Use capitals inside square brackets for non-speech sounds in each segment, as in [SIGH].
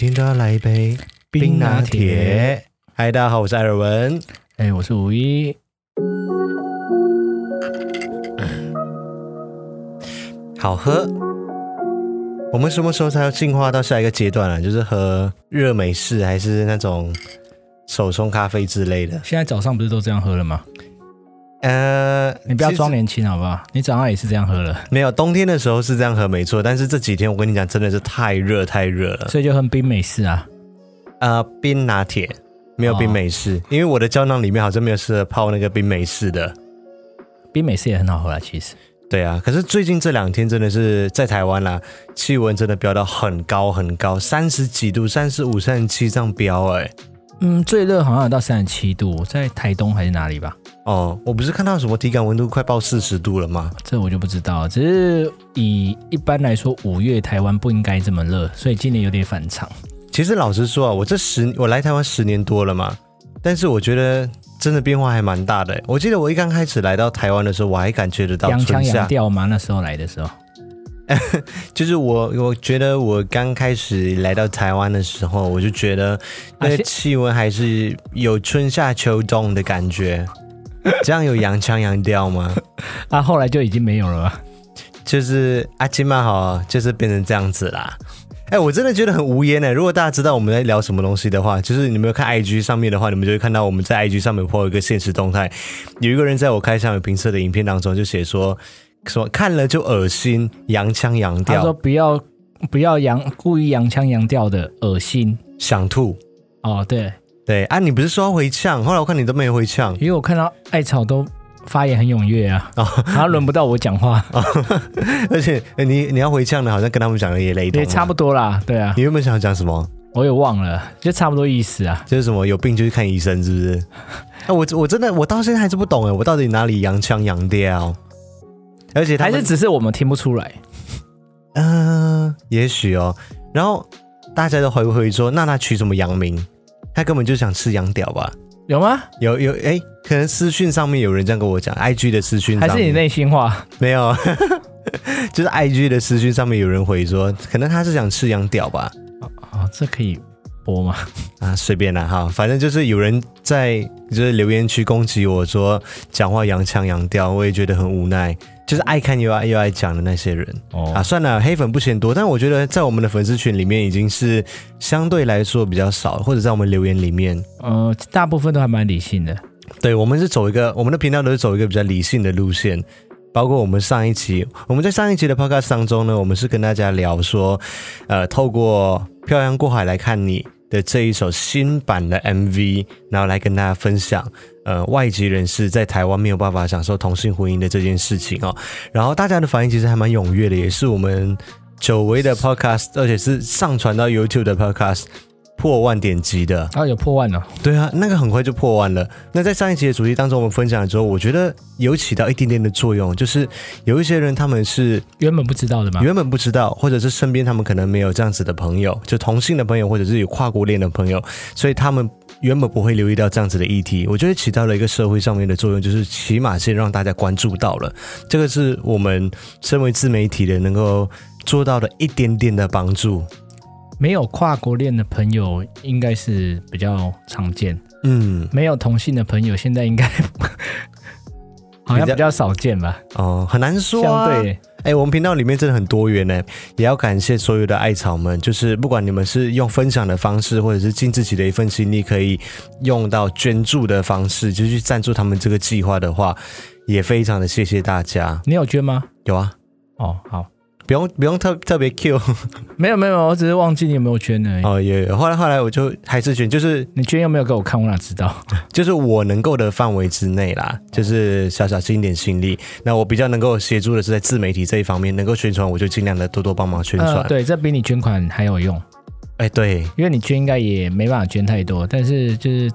每天都要来一杯冰拿铁。嗨，大家好，我是艾尔文。哎，我是五一。好喝。我们什么时候才要进化到下一个阶段啊？就是喝热美式，还是那种手冲咖啡之类的？现在早上不是都这样喝了吗？呃，你不要装年轻好不好？你早上也是这样喝了？没有，冬天的时候是这样喝，没错。但是这几天我跟你讲，真的是太热太热了，所以就喝冰美式啊。呃，冰拿铁没有冰美式，哦，因为我的胶囊里面好像没有适合泡那个冰美式的。冰美式也很好喝啊，其实。对啊，可是最近这两天真的是在台湾啦，气温真的飙到很高很高，三十几度、三十五、三十七这样飙哎。嗯，最热好像有到三十七度，在台东还是哪里吧？哦，我不是看到什么体感温度快报四十度了吗？这我就不知道，只是以一般来说，五月台湾不应该这么热，所以今年有点反常。其实老实说啊，我这十我来台湾十年多了嘛，但是我觉得。真的变化还蛮大的。我记得我一刚开始来到台湾的时候，我还感觉得到洋腔洋调吗？那时候来的时候，[LAUGHS] 就是我我觉得我刚开始来到台湾的时候，我就觉得那个气温还是有春夏秋冬的感觉。[LAUGHS] 这样有洋腔洋调吗？[LAUGHS] 啊，后来就已经没有了吧。就是阿金嘛，好，就是变成这样子啦。哎，我真的觉得很无言呢。如果大家知道我们在聊什么东西的话，就是你们有看 IG 上面的话，你们就会看到我们在 IG 上面 po 一个现实动态，有一个人在我开箱有评测的影片当中就写说，说看了就恶心，洋腔洋调。他说不要不要洋故意洋腔洋调的恶心，想吐。哦，对对啊，你不是说要回呛？后来我看你都没有回呛，因为我看到艾草都。发言很踊跃啊，然后轮不到我讲话，[LAUGHS] 而且你你要回呛的，好像跟他们讲的也雷同，也差不多啦，对啊。你原本想讲什么？我也忘了，就差不多意思啊。就是什么有病就去看医生，是不是？[LAUGHS] 啊，我我真的我到现在还是不懂哎，我到底哪里洋腔洋调？而且还是只是我们听不出来。嗯、呃，也许哦。然后大家都回不回说，那他取什么洋名？他根本就想吃羊屌吧。有吗？有有哎，可能私讯上面有人这样跟我讲，IG 的私讯还是你内心话？没有，[LAUGHS] 就是 IG 的私讯上面有人回说，可能他是想吃羊屌吧？啊、哦，这可以播吗？啊，随便啦哈，反正就是有人在就是留言区攻击我说讲话洋腔洋调，我也觉得很无奈。就是爱看又爱又爱讲的那些人哦啊，算了，黑粉不嫌多，但我觉得在我们的粉丝群里面已经是相对来说比较少，或者在我们留言里面，呃，大部分都还蛮理性的。对，我们是走一个我们的频道都是走一个比较理性的路线，包括我们上一期，我们在上一期的 podcast 当中呢，我们是跟大家聊说，呃，透过漂洋过海来看你的这一首新版的 MV，然后来跟大家分享。呃，外籍人士在台湾没有办法享受同性婚姻的这件事情哦，然后大家的反应其实还蛮踊跃的，也是我们久违的 podcast，而且是上传到 YouTube 的 podcast。破万点击的啊，有破万了。对啊，那个很快就破万了。那在上一集的主题当中，我们分享了之后，我觉得有起到一点点的作用，就是有一些人他们是原本不知道的吗？原本不知道，或者是身边他们可能没有这样子的朋友，就同性的朋友，或者是有跨国恋的朋友，所以他们原本不会留意到这样子的议题。我觉得起到了一个社会上面的作用，就是起码先让大家关注到了。这个是我们身为自媒体的能够做到的一点点的帮助。没有跨国恋的朋友应该是比较常见，嗯，没有同性的朋友现在应该 [LAUGHS] 好像比较少见吧？哦，很难说啊。相对，哎，我们频道里面真的很多元呢，也要感谢所有的艾草们，就是不管你们是用分享的方式，或者是尽自己的一份心力，可以用到捐助的方式，就去赞助他们这个计划的话，也非常的谢谢大家。你有捐吗？有啊。哦，好。不用不用特特别 Q，[LAUGHS] 没有没有，我只是忘记你有没有捐而已。哦，也有。后来后来我就还是捐，就是你捐有没有给我看，我哪知道？[LAUGHS] 就是我能够的范围之内啦，就是小小尽一点心力。那我比较能够协助的是在自媒体这一方面，能够宣传我就尽量的多多帮忙宣传。呃，对，这比你捐款还有用。哎，对，因为你捐应该也没办法捐太多，但是就是。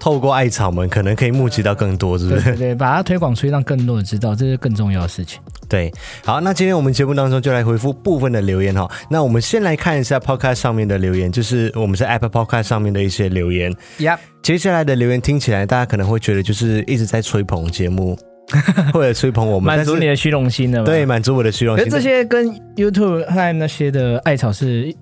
透过艾草们，可能可以募集到更多，是不是？对，对，对，把它推广出去，让更多人知道，这是更重要的事情。对，好，那今天我们节目当中就来回复部分的留言哈。那我们先来看一下 Podcast 上面的留言，就是我们在 Apple Podcast 上面的一些留言。Yep。接下来的留言听起来，大家可能会觉得就是一直在吹捧节目，[LAUGHS] 或者吹捧我们，满足你的虚荣心的吗？对，满足我的虚荣心。这些跟 YouTube 和那些的艾草是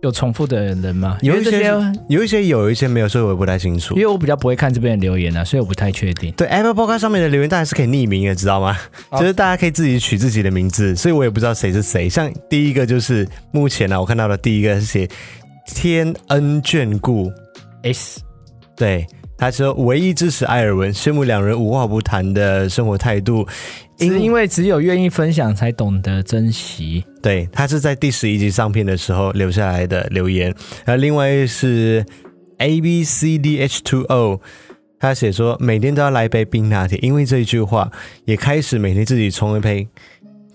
有重复的人吗？有一些有一些有一些没有，所以我也不太清楚。因为我比较不会看这边的留言啊，所以我不太确定。对，Apple Podcast 上面的留言当然是可以匿名的，知道吗？哦、就是大家可以自己取自己的名字，所以我也不知道谁是谁。像第一个就是目前呢、啊，我看到的第一个是写天恩眷顾 S，对。他说：“唯一支持艾尔文，羡慕两人无话不谈的生活态度，是因为只有愿意分享，才懂得珍惜。”对，他是在第十一集上片的时候留下来的留言。然后另外是 A B C D H Two O，他写说每天都要来一杯冰拿铁，因为这一句话，也开始每天自己冲一杯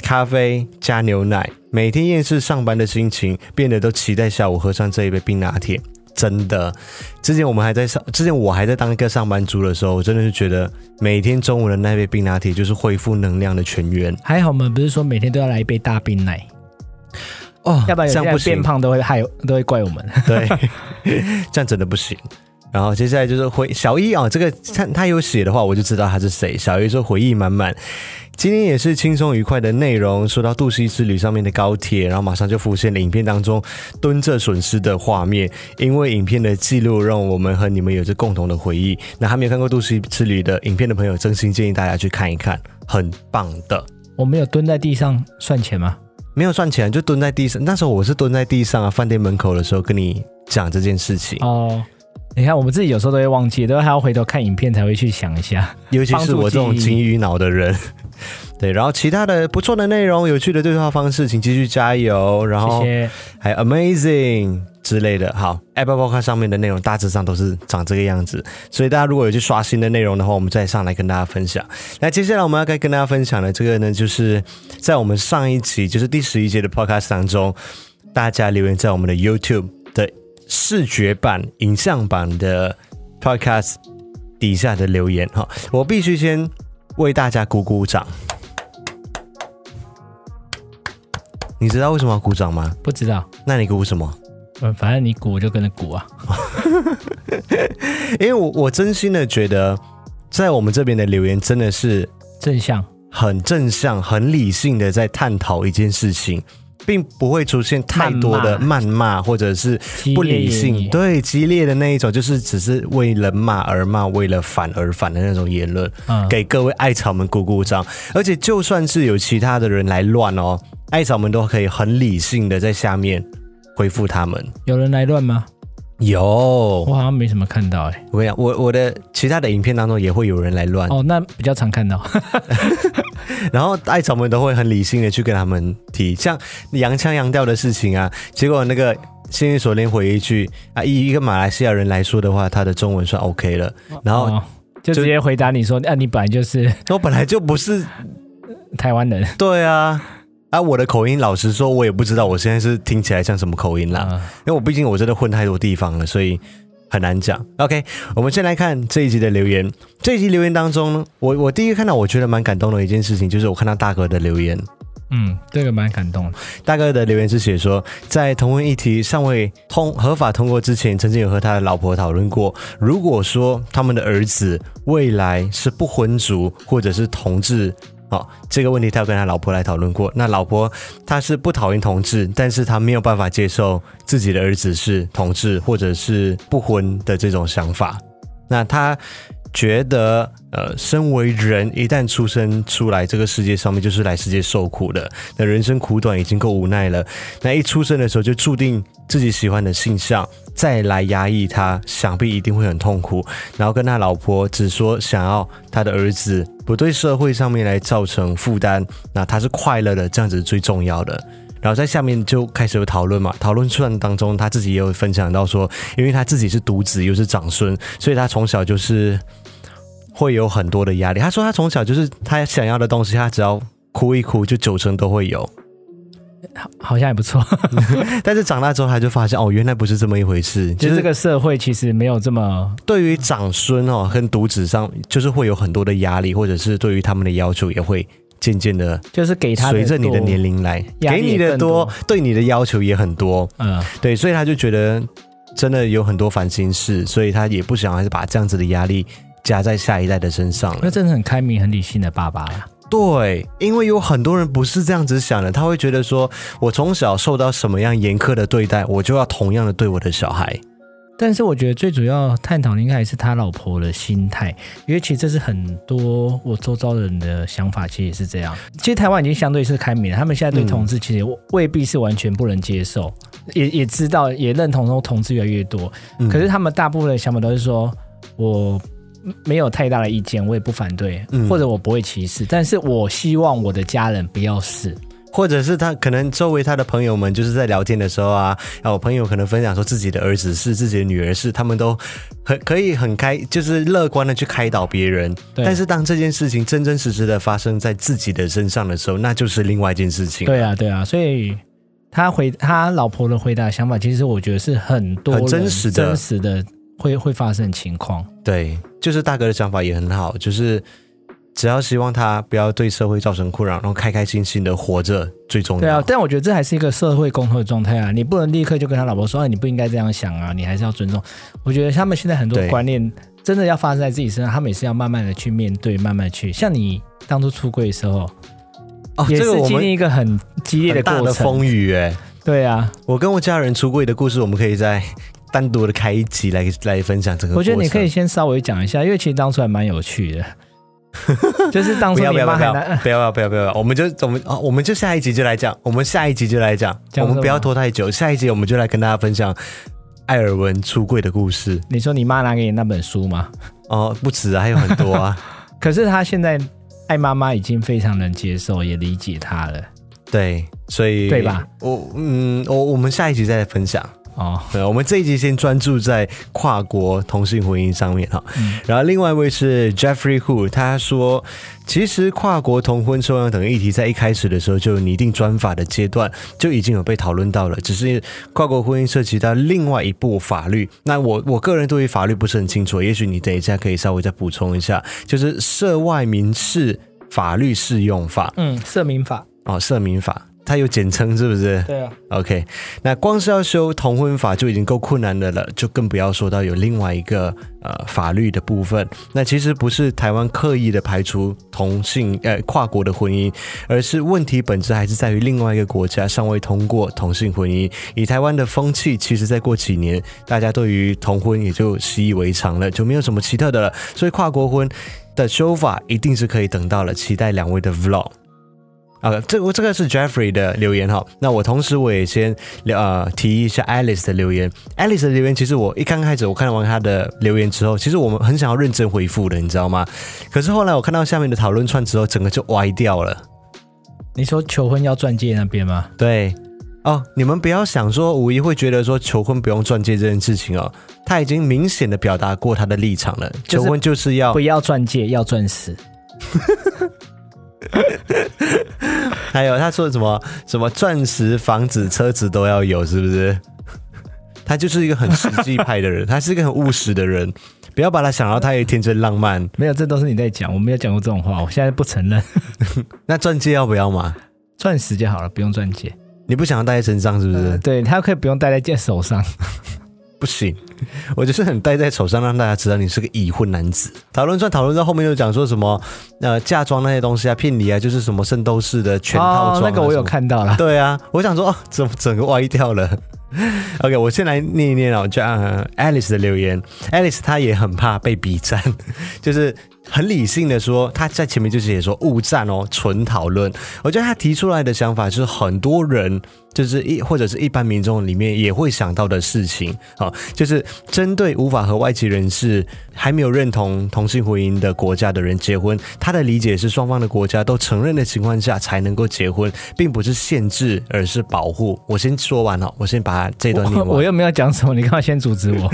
咖啡加牛奶，每天厌世上班的心情变得都期待下午喝上这一杯冰拿铁。真的，之前我们还在上，之前我还在当一个上班族的时候，我真的是觉得每天中午的那杯冰拿铁就是恢复能量的泉源。还好我们不是说每天都要来一杯大冰奶哦，要不然这样不变胖都会害，都会怪我们。对，[LAUGHS] 这样真的不行。然后接下来就是回小一啊，这个他他有写的话，我就知道他是谁。小一说回忆满满。今天也是轻松愉快的内容，说到渡西之旅上面的高铁，然后马上就浮现了影片当中蹲着损失的画面。因为影片的记录，让我们和你们有着共同的回忆。那还没有看过渡西之旅的影片的朋友，真心建议大家去看一看，很棒的。我没有蹲在地上算钱吗？没有算钱，就蹲在地上。那时候我是蹲在地上啊，饭店门口的时候跟你讲这件事情哦。你看，我们自己有时候都会忘记，都还要回头看影片才会去想一下。尤其是我这种金鱼脑的人，[LAUGHS] 对。然后其他的不错的内容、有趣的对话方式，请继续加油。然后还有 amazing 之类的。好，Apple Podcast 上面的内容大致上都是长这个样子。所以大家如果有去刷新的内容的话，我们再上来跟大家分享。那接下来我们要该跟大家分享的这个呢，就是在我们上一集，就是第十一节的 Podcast 当中，大家留言在我们的 YouTube 的。视觉版、影像版的 Podcast 底下的留言哈，我必须先为大家鼓鼓掌。你知道为什么要鼓掌吗？不知道。那你鼓什么？嗯，反正你鼓我就跟着鼓啊。[LAUGHS] 因为我我真心的觉得，在我们这边的留言真的是正向，很正向、很理性的在探讨一件事情。并不会出现太多的谩骂或者是不理性，对激烈的那一种，就是只是为了骂而骂，为了反而反的那种言论。嗯，给各位艾草们鼓鼓掌。而且就算是有其他的人来乱哦，艾草们都可以很理性的在下面回复他们。有人来乱吗？有，我好像没什么看到哎。我跟你讲，我我的其他的影片当中也会有人来乱。哦，那比较常看到。[LAUGHS] 然后艾草们都会很理性的去跟他们提，像洋腔洋调的事情啊，结果那个幸运锁链回一句啊，以一个马来西亚人来说的话，他的中文算 OK 了，然后就，就直接回答你说，啊，你本来就是，我本来就不是 [LAUGHS] 台湾人，对啊，啊，我的口音，老实说，我也不知道我现在是听起来像什么口音啦，因为我毕竟我真的混太多地方了，所以。很难讲。OK，我们先来看这一集的留言。这一集留言当中呢，我我第一个看到我觉得蛮感动的一件事情，就是我看到大哥的留言。嗯，这个蛮感动的。大哥的留言是写说，在同婚议题尚未通合法通过之前，曾经有和他的老婆讨论过，如果说他们的儿子未来是不婚族或者是同志。好，这个问题他要跟他老婆来讨论过。那老婆他是不讨厌同志，但是他没有办法接受自己的儿子是同志或者是不婚的这种想法。那他觉得，呃，身为人，一旦出生出来这个世界上面就是来世界受苦的。那人生苦短已经够无奈了，那一出生的时候就注定自己喜欢的性向，再来压抑他，想必一定会很痛苦。然后跟他老婆只说想要他的儿子。不对社会上面来造成负担，那他是快乐的，这样子是最重要的。然后在下面就开始有讨论嘛，讨论串当中他自己也有分享到说，因为他自己是独子又是长孙，所以他从小就是会有很多的压力。他说他从小就是他想要的东西，他只要哭一哭，就九成都会有。好，好像也不错，[LAUGHS] 但是长大之后他就发现哦，原来不是这么一回事。就是这个社会其实没有这么对于长孙哦，跟独子上就是会有很多的压力，或者是对于他们的要求也会渐渐的，就是给他随着你的年龄来给你的多，对你的要求也很多。嗯，对，所以他就觉得真的有很多烦心事，所以他也不想还是把这样子的压力加在下一代的身上。那真的很开明、很理性的爸爸了。对，因为有很多人不是这样子想的，他会觉得说，我从小受到什么样严苛的对待，我就要同样的对我的小孩。但是我觉得最主要探讨的应该还是他老婆的心态，因为其实这是很多我周遭的人的想法，其实也是这样。其实台湾已经相对是开明了，他们现在对同志其实未必是完全不能接受，嗯、也也知道也认同说同志越来越多，嗯、可是他们大部分的想法都是说我。没有太大的意见，我也不反对，嗯、或者我不会歧视，但是我希望我的家人不要是，或者是他可能周围他的朋友们就是在聊天的时候啊，然后我朋友可能分享说自己的儿子是，自己的女儿是，他们都很可以很开，就是乐观的去开导别人。但是当这件事情真真实实的发生在自己的身上的时候，那就是另外一件事情。对啊，对啊，所以他回他老婆的回答想法，其实我觉得是很多很真实的，真实的。会会发生情况，对，就是大哥的想法也很好，就是只要希望他不要对社会造成困扰，然后开开心心的活着最重要。对啊，但我觉得这还是一个社会沟通的状态啊，你不能立刻就跟他老婆说，啊，你不应该这样想啊，你还是要尊重。我觉得他们现在很多观念真的要发生在自己身上，他们也是要慢慢的去面对，慢慢去。像你当初出柜的时候，哦，也是经历一个很激烈的，大的风雨，哎，对啊，我跟我家人出柜的故事，我们可以在。单独的开一集来来分享这个，我觉得你可以先稍微讲一下，因为其实当初还蛮有趣的，[LAUGHS] 就是当初你妈还难，不要不要不要不要，我们就我们啊，我们就下一集就来讲，我们下一集就来讲，我们不要拖太久，下一集我们就来跟大家分享艾尔文出柜的故事。你说你妈拿给你那本书吗？哦，不止啊，还有很多啊。[LAUGHS] 可是他现在艾妈妈已经非常能接受，也理解他了。对，所以对吧？我嗯，我我们下一集再来分享。哦，对，我们这一集先专注在跨国同性婚姻上面哈。嗯、然后另外一位是 Jeffrey Hu，他说，其实跨国同婚、收养等议题在一开始的时候就拟定专法的阶段就已经有被讨论到了，只是跨国婚姻涉及到另外一部法律。那我我个人对于法律不是很清楚，也许你等一下可以稍微再补充一下，就是涉外民事法律适用法，嗯，涉民法哦，涉民法。它有简称是不是？对啊。OK，那光是要修同婚法就已经够困难的了，就更不要说到有另外一个呃法律的部分。那其实不是台湾刻意的排除同性呃跨国的婚姻，而是问题本质还是在于另外一个国家尚未通过同性婚姻。以台湾的风气，其实再过几年，大家对于同婚也就习以为常了，就没有什么奇特的了。所以跨国婚的修法一定是可以等到了，期待两位的 Vlog。啊，这个这个是 Jeffrey 的留言哈。那我同时我也先呃提一下 Alice 的留言。Alice 的留言其实我一刚开始我看完他的留言之后，其实我们很想要认真回复的，你知道吗？可是后来我看到下面的讨论串之后，整个就歪掉了。你说求婚要钻戒那边吗？对。哦，你们不要想说五一会觉得说求婚不用钻戒这件事情哦，他已经明显的表达过他的立场了。求婚就是要不要钻戒，要钻石。[LAUGHS] [LAUGHS] 还有他说什么什么钻石、房子、车子都要有，是不是？他就是一个很实际派的人，[LAUGHS] 他是一个很务实的人。不要把他想到他也天真浪漫。没有，这都是你在讲，我没有讲过这种话，我现在不承认。[LAUGHS] 那钻戒要不要嘛？钻石就好了，不用钻戒。你不想要戴在身上，是不是？呃、对，他可以不用戴在戒手上。不行，[LAUGHS] 我就是很戴在手上，让大家知道你是个已婚男子。讨论串讨论到后面又讲说什么呃嫁妆那些东西啊，聘礼啊，就是什么圣斗士的全套装，啊哦，那个我有看到了。对啊，我想说哦，怎么整个歪掉了？[LAUGHS] OK，我先来念一念啊，就按 Alice 的留言，Alice 她也很怕被比战，[LAUGHS] 就是。很理性的说，他在前面就是也说勿战哦，纯讨论。我觉得他提出来的想法是很多人就是一或者是一般民众里面也会想到的事情啊，就是针对无法和外籍人士还没有认同同性婚姻的国家的人结婚，他的理解是双方的国家都承认的情况下才能够结婚，并不是限制，而是保护。我先说完了，我先把这段念完。我，我又没有讲什么，你干嘛先阻止我？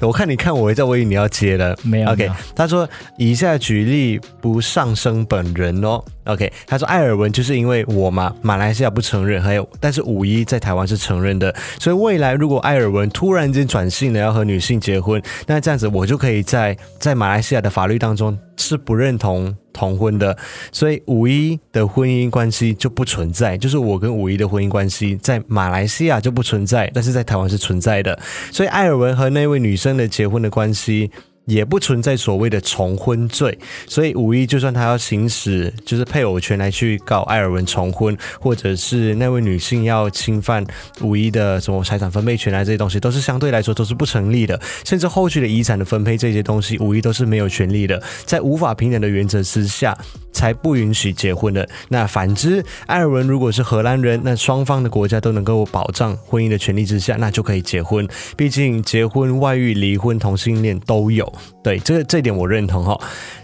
[LAUGHS] 我看你看我在，我以为你要接了，没有。OK，他说以下。再举例不上升本人哦，OK，他说艾尔文就是因为我嘛，马来西亚不承认，还有但是五一在台湾是承认的，所以未来如果艾尔文突然间转性了要和女性结婚，那这样子我就可以在在马来西亚的法律当中是不认同同婚的，所以五一的婚姻关系就不存在，就是我跟五一的婚姻关系在马来西亚就不存在，但是在台湾是存在的，所以艾尔文和那位女生的结婚的关系。也不存在所谓的重婚罪，所以五一就算他要行使就是配偶权来去告艾尔文重婚，或者是那位女性要侵犯五一的什么财产分配权啊，这些东西都是相对来说都是不成立的，甚至后续的遗产的分配这些东西，五一都是没有权利的，在无法平等的原则之下才不允许结婚的。那反之，艾尔文如果是荷兰人，那双方的国家都能够保障婚姻的权利之下，那就可以结婚。毕竟结婚、外遇、离婚、同性恋都有。对，这个这点我认同哈。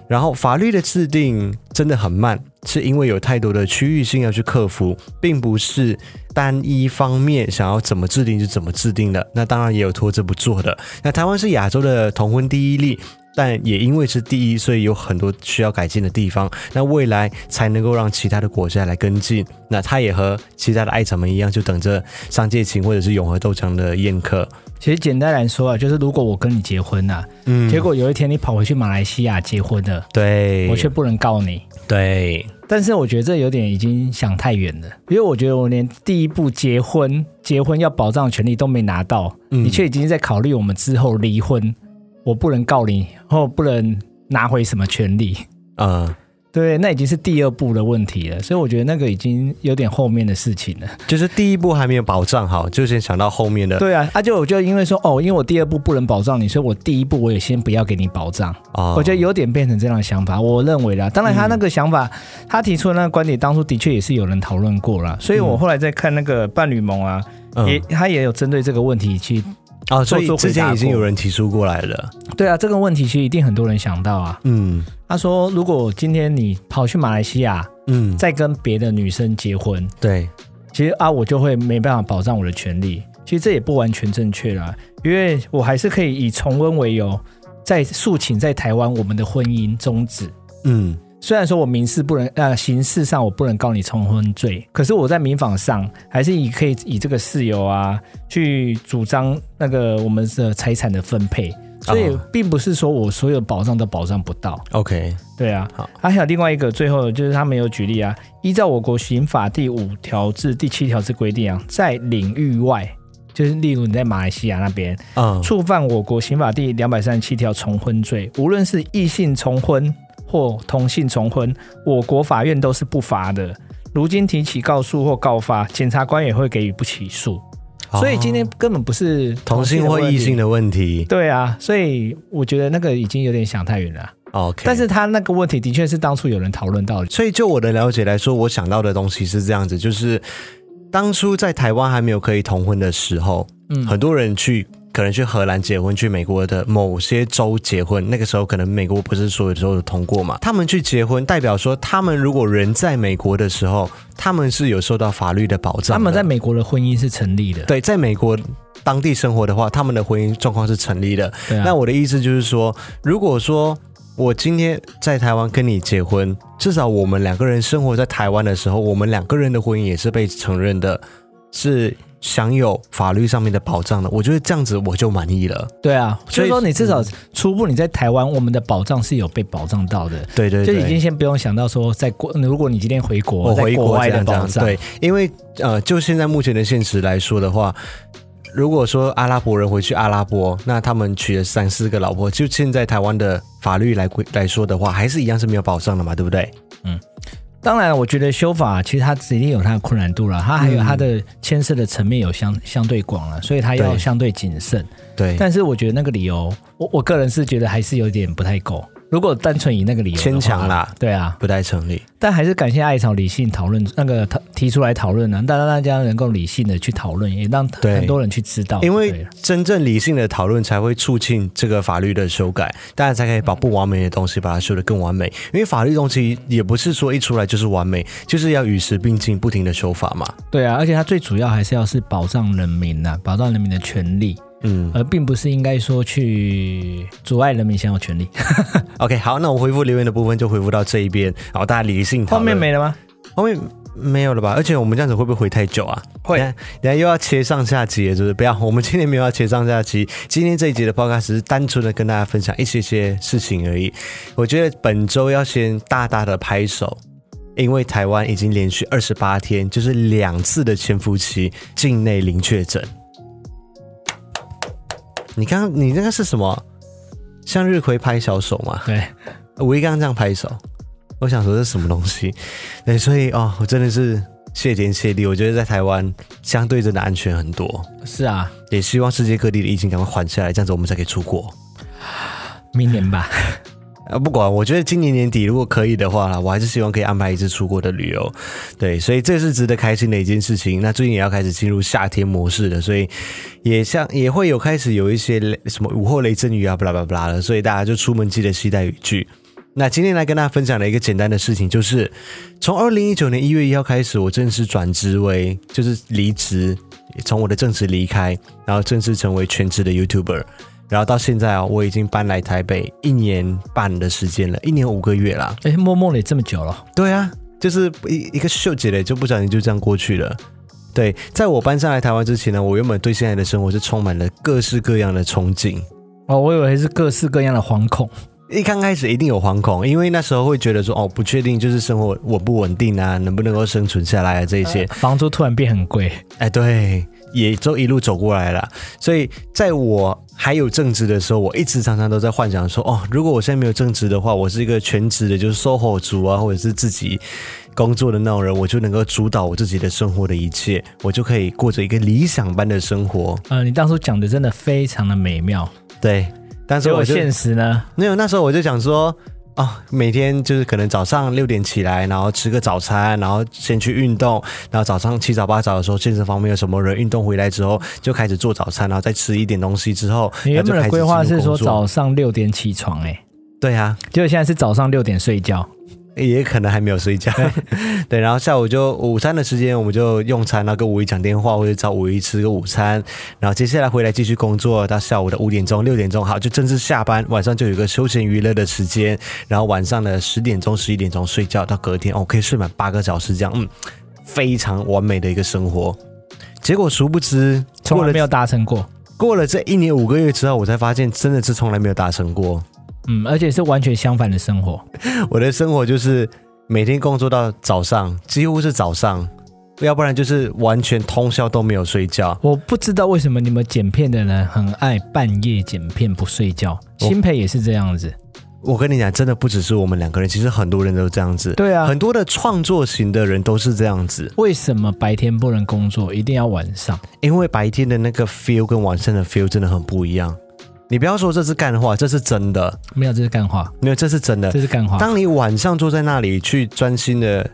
然后法律的制定真的很慢，是因为有太多的区域性要去克服，并不是单一方面想要怎么制定就怎么制定的。那当然也有拖着不做的。那台湾是亚洲的同婚第一例，但也因为是第一，所以有很多需要改进的地方。那未来才能够让其他的国家来跟进。那他也和其他的爱草们一样，就等着上界情或者是永和豆浆的宴客。其实简单来说啊，就是如果我跟你结婚了，嗯，结果有一天你跑回去马来西亚结婚了，对，我却不能告你，对。但是我觉得这有点已经想太远了，因为我觉得我连第一步结婚、结婚要保障的权利都没拿到，嗯，你却已经在考虑我们之后离婚，我不能告你，或不能拿回什么权利，嗯。对，那已经是第二步的问题了，所以我觉得那个已经有点后面的事情了。就是第一步还没有保障好，就先想到后面的。对啊，啊就我就因为说哦，因为我第二步不能保障你，所以我第一步我也先不要给你保障。哦，我觉得有点变成这样的想法。我认为啦，当然他那个想法，嗯、他提出的那个观点，当初的确也是有人讨论过了。所以我后来在看那个伴侣盟啊，嗯、也他也有针对这个问题去。哦，所以之前已经有人提出过来了。对啊，这个问题其实一定很多人想到啊。嗯，他说，如果今天你跑去马来西亚，嗯，再跟别的女生结婚，对，其实啊，我就会没办法保障我的权利。其实这也不完全正确啦，因为我还是可以以重温为由，再诉请在台湾我们的婚姻终止。嗯。虽然说我民事不能，呃，刑事上我不能告你重婚罪，可是我在民法上还是以可以以这个事由啊去主张那个我们的财产的分配，所以并不是说我所有保障都保障不到。OK，对啊，好，还有另外一个，最后就是他没有举例啊，依照我国刑法第五条至第七条之规定啊，在领域外，就是例如你在马来西亚那边，嗯，触犯我国刑法第两百三十七条重婚罪，无论是异性重婚。或同性重婚，我国法院都是不罚的。如今提起告诉或告发，检察官也会给予不起诉。哦、所以今天根本不是同性或异性的问题。对啊，所以我觉得那个已经有点想太远了。OK，但是他那个问题的确是当初有人讨论到的。所以就我的了解来说，我想到的东西是这样子，就是当初在台湾还没有可以同婚的时候，嗯，很多人去。可能去荷兰结婚，去美国的某些州结婚，那个时候可能美国不是所有州都通过嘛？他们去结婚，代表说他们如果人在美国的时候，他们是有受到法律的保障。他们在美国的婚姻是成立的。对，在美国当地生活的话，他们的婚姻状况是成立的。啊。那我的意思就是说，如果说我今天在台湾跟你结婚，至少我们两个人生活在台湾的时候，我们两个人的婚姻也是被承认的，是。享有法律上面的保障的，我觉得这样子我就满意了。对啊，所以说你至少初步你在台湾，我们的保障是有被保障到的。对对，对，就已经先不用想到说在国，如果你今天回国，我回国外的保障。对，因为呃，就现在目前的现实来说的话，如果说阿拉伯人回去阿拉伯，那他们娶了三四个老婆，就现在台湾的法律来规来说的话，还是一样是没有保障的嘛，对不对？嗯。当然，我觉得修法其实它一定有它的困难度了，它还有它的牵涉的层面有相相对广了，所以它要相对谨慎。对，但是我觉得那个理由，我我个人是觉得还是有点不太够。如果单纯以那个理由牵强啦，对啊，不太成立。但还是感谢艾草理性讨论那个提出来讨论呢，让大家能够理性的去讨论，也让很多人去知道。因为真正理性的讨论才会促进这个法律的修改，大家才可以把不完美的东西把它修得更完美。因为法律东西也不是说一出来就是完美，就是要与时并进，不停的修法嘛。对啊，而且它最主要还是要是保障人民呐，保障人民的权利。嗯，而并不是应该说去阻碍人民享有权利。[LAUGHS] OK，好，那我回复留言的部分就回复到这一边，然后大家理性讨论。后面没了吗？后面没有了吧？而且我们这样子会不会回太久啊？会，等下又要切上下集，是不是？不要，我们今天没有要切上下集。今天这一集的 Podcast 只是单纯的跟大家分享一些些事情而已。我觉得本周要先大大的拍手，因为台湾已经连续二十八天，就是两次的潜伏期，境内零确诊。你刚刚你那个是什么？向日葵拍小手嘛。对，我一刚刚这样拍手，我想说这是什么东西？[LAUGHS] 对，所以哦，我真的是谢天谢地，我觉得在台湾相对真的安全很多。是啊，也希望世界各地的疫情赶快缓下来，这样子我们才可以出国。明年吧。啊，不管，我觉得今年年底如果可以的话，我还是希望可以安排一次出国的旅游。对，所以这是值得开心的一件事情。那最近也要开始进入夏天模式了，所以也像也会有开始有一些什么午后雷阵雨啊，巴拉巴拉的，所以大家就出门记得携带雨具。那今天来跟大家分享的一个简单的事情，就是从二零一九年一月一号开始，我正式转职为就是离职，从我的正职离开，然后正式成为全职的 YouTuber。然后到现在啊，我已经搬来台北一年半的时间了，一年五个月啦。哎，默默的也这么久了。对啊，就是一一个秀姐嘞，就不小心就这样过去了。对，在我搬上来台湾之前呢，我原本对现在的生活是充满了各式各样的憧憬。哦，我以为是各式各样的惶恐。一刚开始一定有惶恐，因为那时候会觉得说，哦，不确定就是生活稳不稳定啊，能不能够生存下来啊，这些。房租突然变很贵。哎，对。也就一路走过来了，所以在我还有正职的时候，我一直常常都在幻想说，哦，如果我现在没有正职的话，我是一个全职的，就是 SOHO 族啊，或者是自己工作的那种人，我就能够主导我自己的生活的一切，我就可以过着一个理想般的生活。呃，你当初讲的真的非常的美妙，对，但是我现实呢？没有，那时候我就想说。哦，每天就是可能早上六点起来，然后吃个早餐，然后先去运动，然后早上七早八早的时候，健身房没有什么人，运动回来之后就开始做早餐，然后再吃一点东西之后，你原本的规划是说早上六点起床，欸，哎，对啊，结果现在是早上六点睡觉。也可能还没有睡觉，[LAUGHS] 对，然后下午就午餐的时间，我们就用餐，然后跟五一讲电话，或者找五一吃个午餐，然后接下来回来继续工作，到下午的五点钟、六点钟，好，就正式下班，晚上就有一个休闲娱乐的时间，然后晚上的十点钟、十一点钟睡觉，到隔天哦，可以睡满八个小时，这样，嗯，非常完美的一个生活。结果殊不知，从来没有达成过。过了这一年五个月之后，我才发现，真的是从来没有达成过。嗯，而且是完全相反的生活。[LAUGHS] 我的生活就是每天工作到早上，几乎是早上，要不然就是完全通宵都没有睡觉。我不知道为什么你们剪片的人很爱半夜剪片不睡觉。新培也是这样子。我跟你讲，真的不只是我们两个人，其实很多人都这样子。对啊，很多的创作型的人都是这样子。为什么白天不能工作，一定要晚上？因为白天的那个 feel 跟晚上的 feel 真的很不一样。你不要说这是干话，这是真的。没有，这是干话。没有，这是真的。这是干话。当你晚上坐在那里去专心的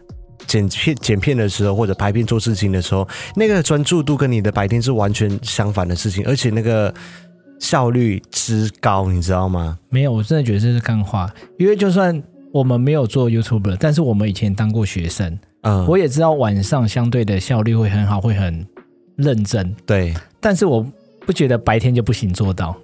剪片、剪片的时候，或者拍片做事情的时候，那个专注度跟你的白天是完全相反的事情，而且那个效率之高，你知道吗？没有，我真的觉得这是干话。因为就算我们没有做 YouTuber，但是我们以前当过学生，嗯，我也知道晚上相对的效率会很好，会很认真。对，但是我不觉得白天就不行做到。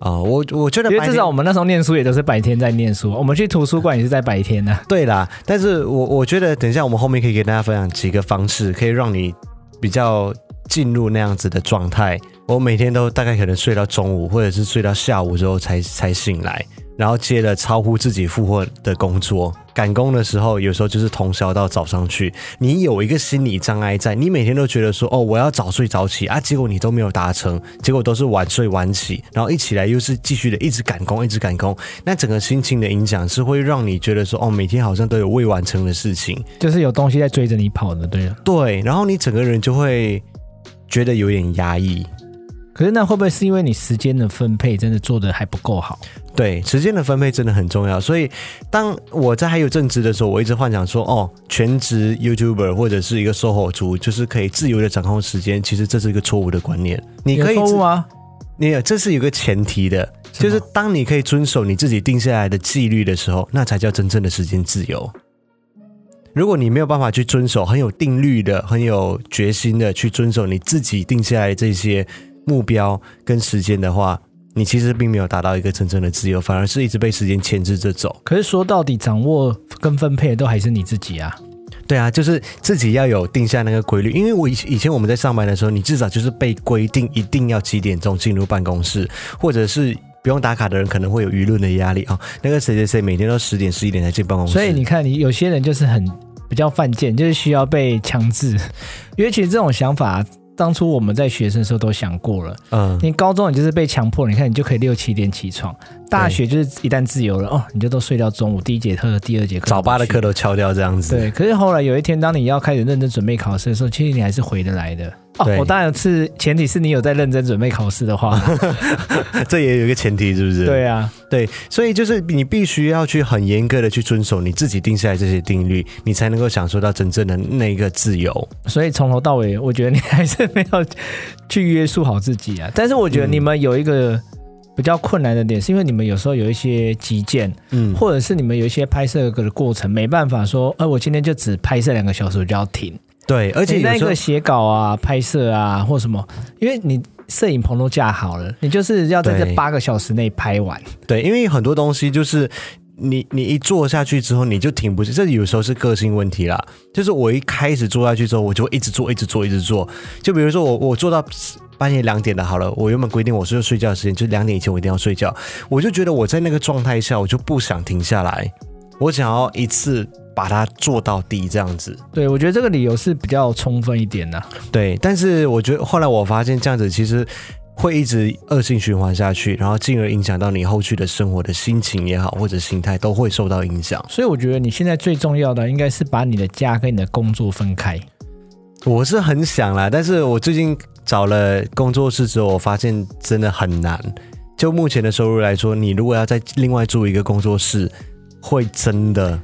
啊、哦，我我觉得，因为至少我们那时候念书也都是白天在念书，我们去图书馆也是在白天的、啊。对啦，但是我我觉得，等一下我们后面可以给大家分享几个方式，可以让你比较进入那样子的状态。我每天都大概可能睡到中午，或者是睡到下午之后才才醒来。然后接了超乎自己负荷的工作，赶工的时候，有时候就是通宵到早上去。你有一个心理障碍在，你每天都觉得说，哦，我要早睡早起啊，结果你都没有达成，结果都是晚睡晚起，然后一起来又是继续的一直赶工，一直赶工，那整个心情的影响是会让你觉得说，哦，每天好像都有未完成的事情，就是有东西在追着你跑的，对呀，对，然后你整个人就会觉得有点压抑。可是那会不会是因为你时间的分配真的做的还不够好？对，时间的分配真的很重要。所以当我在还有正职的时候，我一直幻想说，哦，全职 YouTuber 或者是一个 SOHO 族，就是可以自由的掌控时间。其实这是一个错误的观念。你可以错误吗？你有，这是有个前提的，就是当你可以遵守你自己定下来的纪律的时候，那才叫真正的时间自由。如果你没有办法去遵守很有定律的、很有决心的去遵守你自己定下来的这些。目标跟时间的话，你其实并没有达到一个真正的自由，反而是一直被时间牵制着走。可是说到底，掌握跟分配的都还是你自己啊。对啊，就是自己要有定下那个规律。因为我以以前我们在上班的时候，你至少就是被规定一定要几点钟进入办公室，或者是不用打卡的人可能会有舆论的压力啊、哦。那个谁谁谁每天都十点十一点才进办公室，所以你看，你有些人就是很比较犯贱，就是需要被强制。因为其实这种想法。当初我们在学生的时候都想过了，嗯，你高中你就是被强迫，你看你就可以六七点起床，大学就是一旦自由了哦，你就都睡到中午，第一节课、第二节课、早八的课都敲掉这样子。对，可是后来有一天，当你要开始认真准备考试的时候，其实你还是回得来的。哦，我当然是前提是你有在认真准备考试的话，[LAUGHS] 这也有一个前提，是不是？对啊，对，所以就是你必须要去很严格的去遵守你自己定下来这些定律，你才能够享受到真正的那个自由。所以从头到尾，我觉得你还是没有去约束好自己啊。但是我觉得你们有一个比较困难的点，是因为你们有时候有一些急件，嗯，或者是你们有一些拍摄的过程没办法说，呃，我今天就只拍摄两个小时，我就要停。对，而且那个写稿啊、拍摄啊或什么，因为你摄影棚都架好了，你就是要在这八个小时内拍完。对，因为很多东西就是你你一坐下去之后你就停不下，这有时候是个性问题啦。就是我一开始坐下去之后，我就一直坐、一直坐、一直坐。就比如说我我坐到半夜两点的，好了，我原本规定我是要睡觉的时间，就两点以前我一定要睡觉。我就觉得我在那个状态下，我就不想停下来，我想要一次。把它做到底，这样子。对，我觉得这个理由是比较充分一点的。对，但是我觉得后来我发现这样子其实会一直恶性循环下去，然后进而影响到你后续的生活的心情也好，或者心态都会受到影响。所以我觉得你现在最重要的应该是把你的家跟你的工作分开。我是很想啦，但是我最近找了工作室之后，我发现真的很难。就目前的收入来说，你如果要再另外租一个工作室，会真的。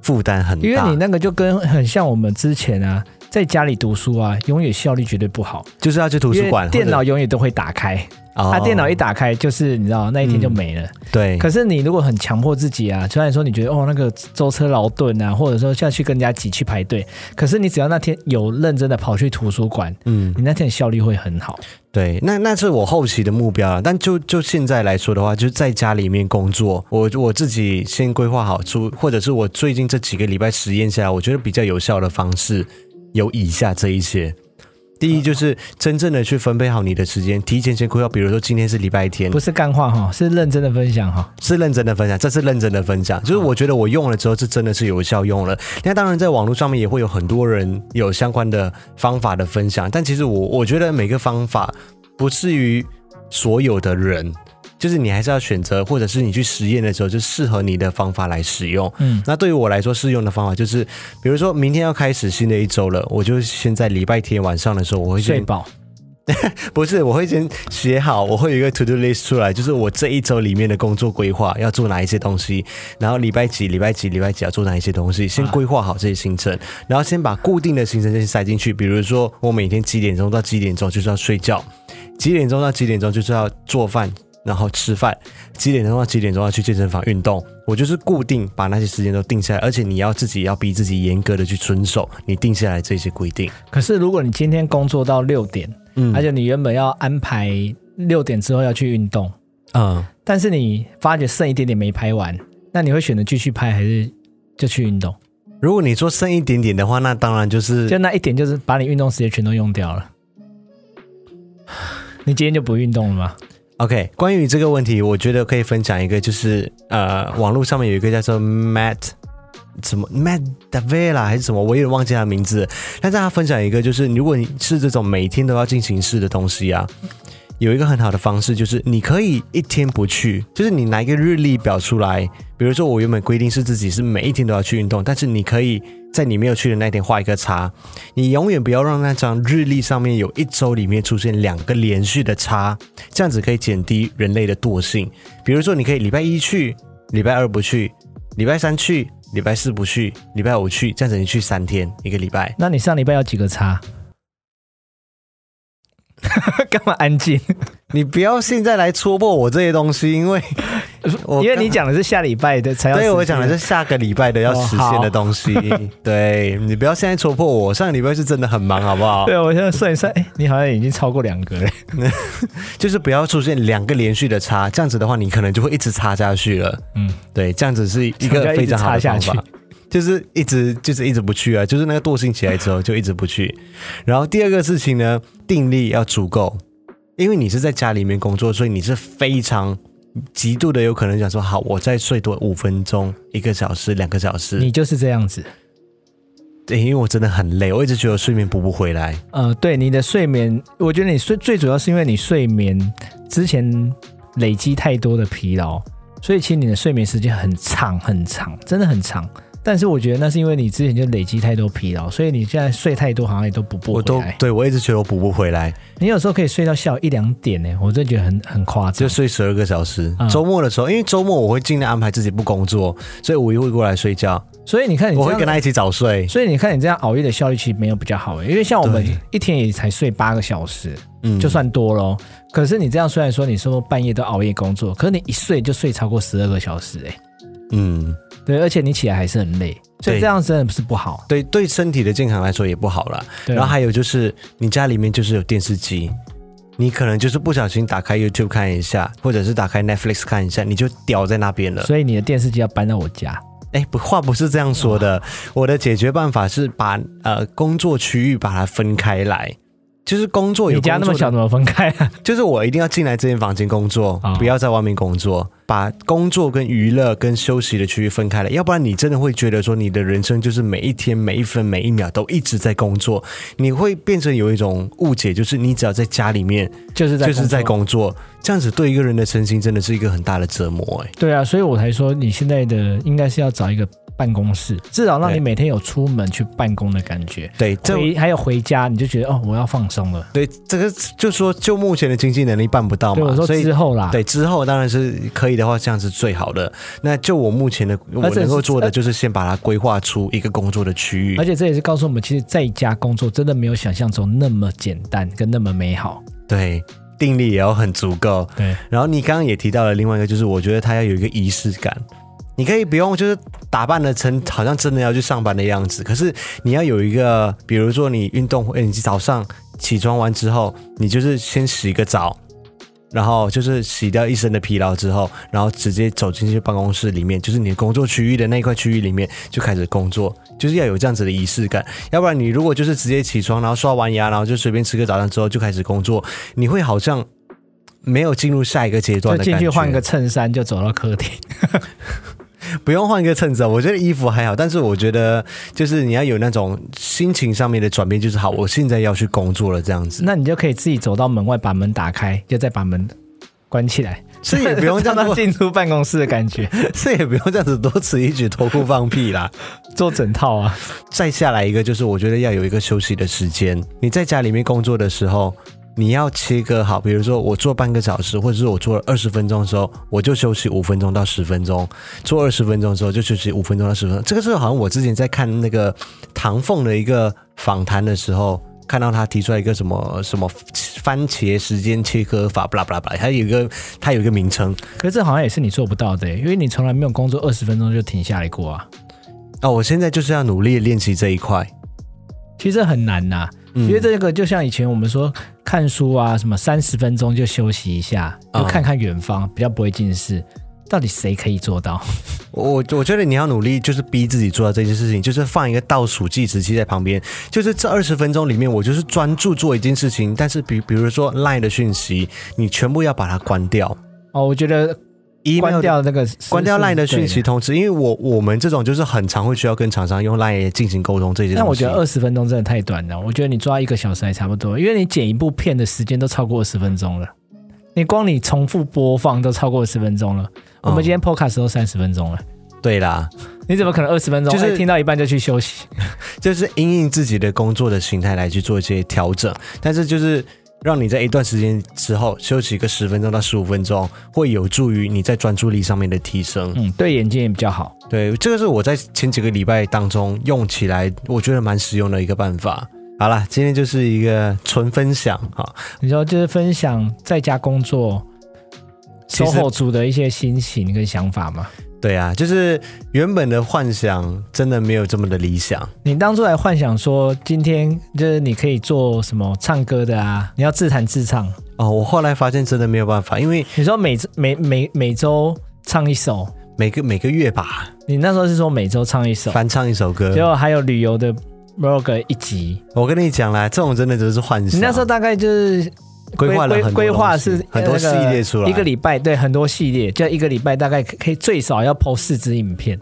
负担很大，因为你那个就跟很像我们之前啊，在家里读书啊，永远效率绝对不好，就是要去图书馆，电脑永远都会打开。他电脑一打开，就是你知道那一天就没了。对。可是你如果很强迫自己啊，虽然说你觉得哦那个舟车劳顿啊，或者说下去跟人家挤去排队，可是你只要那天有认真的跑去图书馆，嗯，你那天的效率会很好。对，那那是我后期的目标了。但就就现在来说的话，就在家里面工作，我我自己先规划好出，或者是我最近这几个礼拜实验下来，我觉得比较有效的方式有以下这一些。第一就是真正的去分配好你的时间，提前先规划。比如说今天是礼拜天，不是干话哈，是认真的分享哈，是认真的分享，这是认真的分享。就是我觉得我用了之后，是真的是有效用了。那当然，在网络上面也会有很多人有相关的方法的分享，但其实我我觉得每个方法不至于所有的人。就是你还是要选择，或者是你去实验的时候，就适合你的方法来使用。嗯，那对于我来说，适用的方法就是，比如说明天要开始新的一周了，我就先在礼拜天晚上的时候，我会睡饱。[LAUGHS] 不是，我会先写好，我会有一个 to do list 出来，就是我这一周里面的工作规划要做哪一些东西，然后礼拜几、礼拜几、礼拜几要做哪一些东西，先规划好这些行程，然后先把固定的行程先塞进去。比如说，我每天几点钟到几点钟就是要睡觉，几点钟到几点钟就是要做饭。然后吃饭，几点钟到几点钟要去健身房运动，我就是固定把那些时间都定下来，而且你要自己要逼自己严格的去遵守你定下来这些规定。可是如果你今天工作到六点，嗯，而且你原本要安排六点之后要去运动，嗯，但是你发觉剩一点点没拍完，那你会选择继续拍还是就去运动？如果你说剩一点点的话，那当然就是就那一点就是把你运动时间全都用掉了。你今天就不运动了吗？OK，关于这个问题，我觉得可以分享一个，就是呃，网络上面有一个叫做 Matt 什么 Matt D'Avella 还是什么，我有点忘记他的名字。但大家分享一个，就是如果你是这种每天都要进行式的东西啊，有一个很好的方式，就是你可以一天不去，就是你拿一个日历表出来，比如说我原本规定是自己是每一天都要去运动，但是你可以。在你没有去的那天画一个叉，你永远不要让那张日历上面有一周里面出现两个连续的叉，这样子可以减低人类的惰性。比如说，你可以礼拜一去，礼拜二不去，礼拜三去，礼拜四不去，礼拜五去，这样子你去三天一个礼拜。那你上礼拜有几个叉？[LAUGHS] 干嘛安静？你不要现在来戳破我这些东西，因为 [LAUGHS] 我因为你讲的是下礼拜的才要，对，我讲的是下个礼拜的要实现的东西。哦、[LAUGHS] 对，你不要现在戳破我，上个礼拜是真的很忙，好不好？对，我现在算一算，哎，你好像已经超过两个了，就是不要出现两个连续的差，这样子的话，你可能就会一直差下去了。嗯，对，这样子是一个非常好的方法。就是一直就是一直不去啊，就是那个惰性起来之后就一直不去。然后第二个事情呢，定力要足够，因为你是在家里面工作，所以你是非常极度的有可能想说，好，我再睡多五分钟、一个小时、两个小时。你就是这样子。对，因为我真的很累，我一直觉得睡眠补不回来。呃，对，你的睡眠，我觉得你睡最主要是因为你睡眠之前累积太多的疲劳，所以其实你的睡眠时间很长很长，真的很长。但是我觉得那是因为你之前就累积太多疲劳，所以你现在睡太多好像也都补不回来。我都对我一直觉得我补不回来。你有时候可以睡到下午一两点呢，我真的觉得很很夸张。就睡十二个小时，嗯、周末的时候，因为周末我会尽量安排自己不工作，所以五一会过来睡觉。所以你看你，我会跟他一起早睡。所以你看你这样熬夜的效率其实没有比较好，因为像我们一天也才睡八个小时，嗯，就算多咯。可是你这样虽然说你说半夜都熬夜工作，可是你一睡就睡超过十二个小时，哎，嗯。对，而且你起来还是很累，所以这样真的不是不好。对，对身体的健康来说也不好了。然后还有就是，你家里面就是有电视机，你可能就是不小心打开 YouTube 看一下，或者是打开 Netflix 看一下，你就掉在那边了。所以你的电视机要搬到我家。哎，不，话不是这样说的。我的解决办法是把呃工作区域把它分开来。就是工作你家那么小，怎么分开啊？[LAUGHS] 就是我一定要进来这间房间工作，不要在外面工作，把工作跟娱乐跟休息的区域分开了，要不然你真的会觉得说你的人生就是每一天每一分每一秒都一直在工作，你会变成有一种误解，就是你只要在家里面就是在就是在工作，这样子对一个人的身心真的是一个很大的折磨。哎，对啊，所以我才说你现在的应该是要找一个。办公室至少让你每天有出门去办公的感觉。对，这还有回家你就觉得哦，我要放松了。对，这个就说就目前的经济能力办不到嘛。所以之后啦。对，之后当然是可以的话，这样是最好的。那就我目前的我能够做的就是先把它规划出一个工作的区域。而且这也是告诉我们，其实在家工作真的没有想象中那么简单跟那么美好。对，定力也要很足够。对，然后你刚刚也提到了另外一个，就是我觉得它要有一个仪式感。你可以不用就是打扮的成好像真的要去上班的样子，可是你要有一个，比如说你运动，诶，你早上起床完之后，你就是先洗个澡，然后就是洗掉一身的疲劳之后，然后直接走进去办公室里面，就是你工作区域的那一块区域里面就开始工作，就是要有这样子的仪式感，要不然你如果就是直接起床，然后刷完牙，然后就随便吃个早餐之后就开始工作，你会好像没有进入下一个阶段的感觉。进去换个衬衫就走到客厅。[LAUGHS] 不用换一个衬子，我觉得衣服还好，但是我觉得就是你要有那种心情上面的转变，就是好，我现在要去工作了这样子。那你就可以自己走到门外，把门打开，就再把门关起来，[LAUGHS] 这也不用这样进出办公室的感觉，[LAUGHS] 这也不用这样子多此一举脱裤放屁啦，做整套啊。再下来一个就是，我觉得要有一个休息的时间。你在家里面工作的时候。你要切割好，比如说我做半个小时，或者是我做了二十分钟的时候，我就休息五分钟到十分钟；做二十分钟的时候就休息五分钟到十分钟。这个是好像我之前在看那个唐凤的一个访谈的时候，看到他提出来一个什么什么番茄时间切割法，巴拉巴拉巴拉，他有一个他有一个名称。可是这好像也是你做不到的，因为你从来没有工作二十分钟就停下来过啊。哦，我现在就是要努力练习这一块，其实很难呐、啊。因为这个就像以前我们说看书啊，什么三十分钟就休息一下，就看看远方，比较不会近视。到底谁可以做到？[LAUGHS] 我我觉得你要努力，就是逼自己做到这件事情，就是放一个倒数计时器在旁边，就是这二十分钟里面，我就是专注做一件事情。但是比比如说 Line 的讯息，你全部要把它关掉。哦，我觉得。关掉那个，关掉 LINE 的讯息通知，因为我我们这种就是很常会需要跟厂商用 LINE 进行沟通这些东西。但我觉得二十分钟真的太短了，我觉得你抓一个小时还差不多，因为你剪一部片的时间都超过二十分钟了，你光你重复播放都超过二十分钟了。我们今天 Podcast 都三十分钟了。对啦，你怎么可能二十分钟就是听到一半就去休息？[LAUGHS] 就是因应自己的工作的形态来去做一些调整，但是就是。让你在一段时间之后休息个十分钟到十五分钟，会有助于你在专注力上面的提升。嗯，对眼睛也比较好。对，这个是我在前几个礼拜当中用起来，我觉得蛮实用的一个办法。好了，今天就是一个纯分享哈。你说就是分享在家工作 SOHO 族的一些心情跟想法吗？对啊，就是原本的幻想真的没有这么的理想。你当初还幻想说今天就是你可以做什么唱歌的啊？你要自弹自唱哦。我后来发现真的没有办法，因为你说每每每每周唱一首，每个每个月吧。你那时候是说每周唱一首，翻唱一首歌，结果还有旅游的 vlog 一集。我跟你讲啦，这种真的只是幻想。你那时候大概就是。规划了规规划是很多系列出来，一个礼拜对很多系列，就一个礼拜大概可以最少要 PO 四支影片，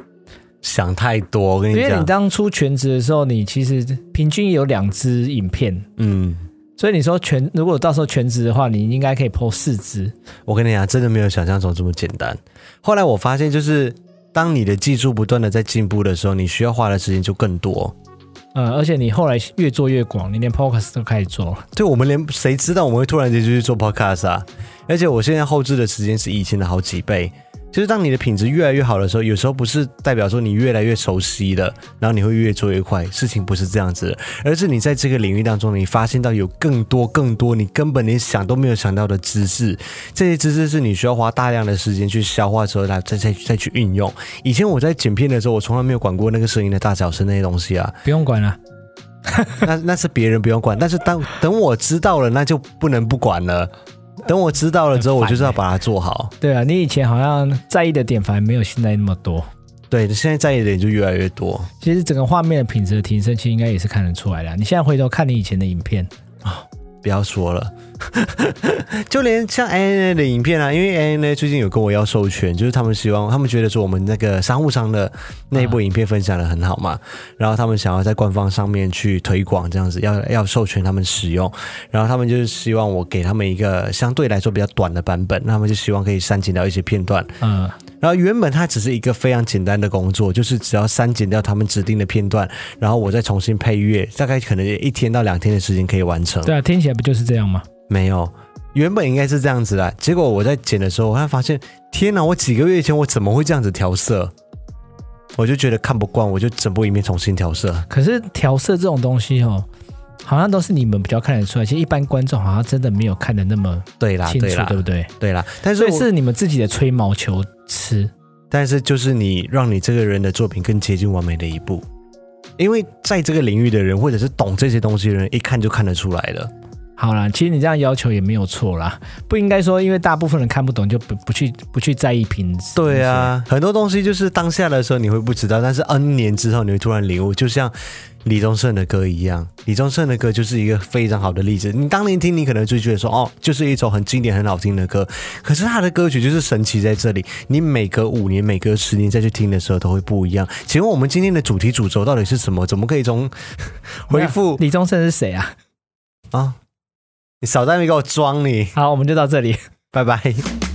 想太多。我跟你讲，因为你当初全职的时候，你其实平均有两支影片，嗯，所以你说全如果到时候全职的话，你应该可以 po 四支。我跟你讲，真的没有想象中这么简单。后来我发现，就是当你的技术不断的在进步的时候，你需要花的时间就更多。呃，而且你后来越做越广，你连 podcast 都开始做了。对，我们连谁知道我们会突然间就去做 podcast 啊？而且我现在后置的时间是以前的好几倍。就是当你的品质越来越好的时候，有时候不是代表说你越来越熟悉了，然后你会越做越快。事情不是这样子的，而是你在这个领域当中，你发现到有更多更多你根本连想都没有想到的知识。这些知识是你需要花大量的时间去消化之后，来再再再去运用。以前我在剪片的时候，我从来没有管过那个声音的大小声那些东西啊，不用管了。[LAUGHS] 那那是别人不用管，但是当等我知道了，那就不能不管了。[LAUGHS] 等我知道了之后，我就是要把它做好。对啊，你以前好像在意的点反而没有现在那么多。对，现在在意的点就越来越多。其实整个画面的品质的提升，其实应该也是看得出来的。你现在回头看你以前的影片啊，不要说了。[LAUGHS] 就连像 ANA 的影片啊，因为 ANA 最近有跟我要授权，就是他们希望，他们觉得说我们那个商务舱的内部影片分享的很好嘛，啊、然后他们想要在官方上面去推广这样子，要要授权他们使用，然后他们就是希望我给他们一个相对来说比较短的版本，那他们就希望可以删减掉一些片段，嗯。然后原本它只是一个非常简单的工作，就是只要删减掉他们指定的片段，然后我再重新配乐，大概可能一天到两天的时间可以完成。对啊，听起来不就是这样吗？没有，原本应该是这样子的。结果我在剪的时候，我才发现，天哪！我几个月前我怎么会这样子调色？我就觉得看不惯，我就整部影片重新调色。可是调色这种东西哦，好像都是你们比较看得出来，其实一般观众好像真的没有看得那么对啦，清楚，对不对？对啦，但是是你们自己的吹毛求疵。但是就是你让你这个人的作品更接近完美的一步，因为在这个领域的人，或者是懂这些东西的人，一看就看得出来了。好啦，其实你这样要求也没有错啦，不应该说因为大部分人看不懂就不不去不去在意品质。对啊，很多东西就是当下的时候你会不知道，但是 N 年之后你会突然领悟，就像李宗盛的歌一样。李宗盛的歌就是一个非常好的例子。你当年听，你可能就觉得说哦，就是一首很经典、很好听的歌。可是他的歌曲就是神奇在这里，你每隔五年、每隔十年再去听的时候都会不一样。请问我们今天的主题主轴到底是什么？怎么可以从回复李宗盛是谁啊？啊？你少在那边给我装你！好，我们就到这里，拜拜。